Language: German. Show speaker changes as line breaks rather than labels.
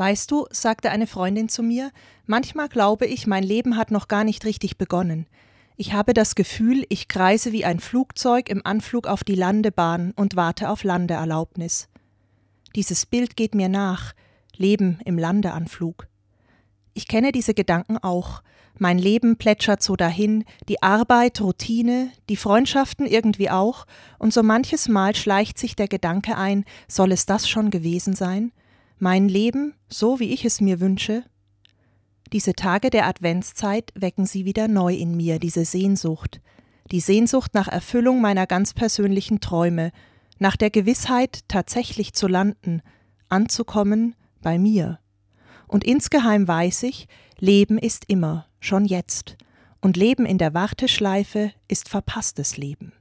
Weißt du, sagte eine Freundin zu mir, manchmal glaube ich, mein Leben hat noch gar nicht richtig begonnen. Ich habe das Gefühl, ich kreise wie ein Flugzeug im Anflug auf die Landebahn und warte auf Landeerlaubnis. Dieses Bild geht mir nach, Leben im Landeanflug. Ich kenne diese Gedanken auch. Mein Leben plätschert so dahin, die Arbeit, Routine, die Freundschaften irgendwie auch, und so manches Mal schleicht sich der Gedanke ein, soll es das schon gewesen sein? Mein Leben, so wie ich es mir wünsche? Diese Tage der Adventszeit wecken sie wieder neu in mir, diese Sehnsucht, die Sehnsucht nach Erfüllung meiner ganz persönlichen Träume, nach der Gewissheit, tatsächlich zu landen, anzukommen bei mir. Und insgeheim weiß ich, Leben ist immer, schon jetzt, und Leben in der Warteschleife ist verpasstes Leben.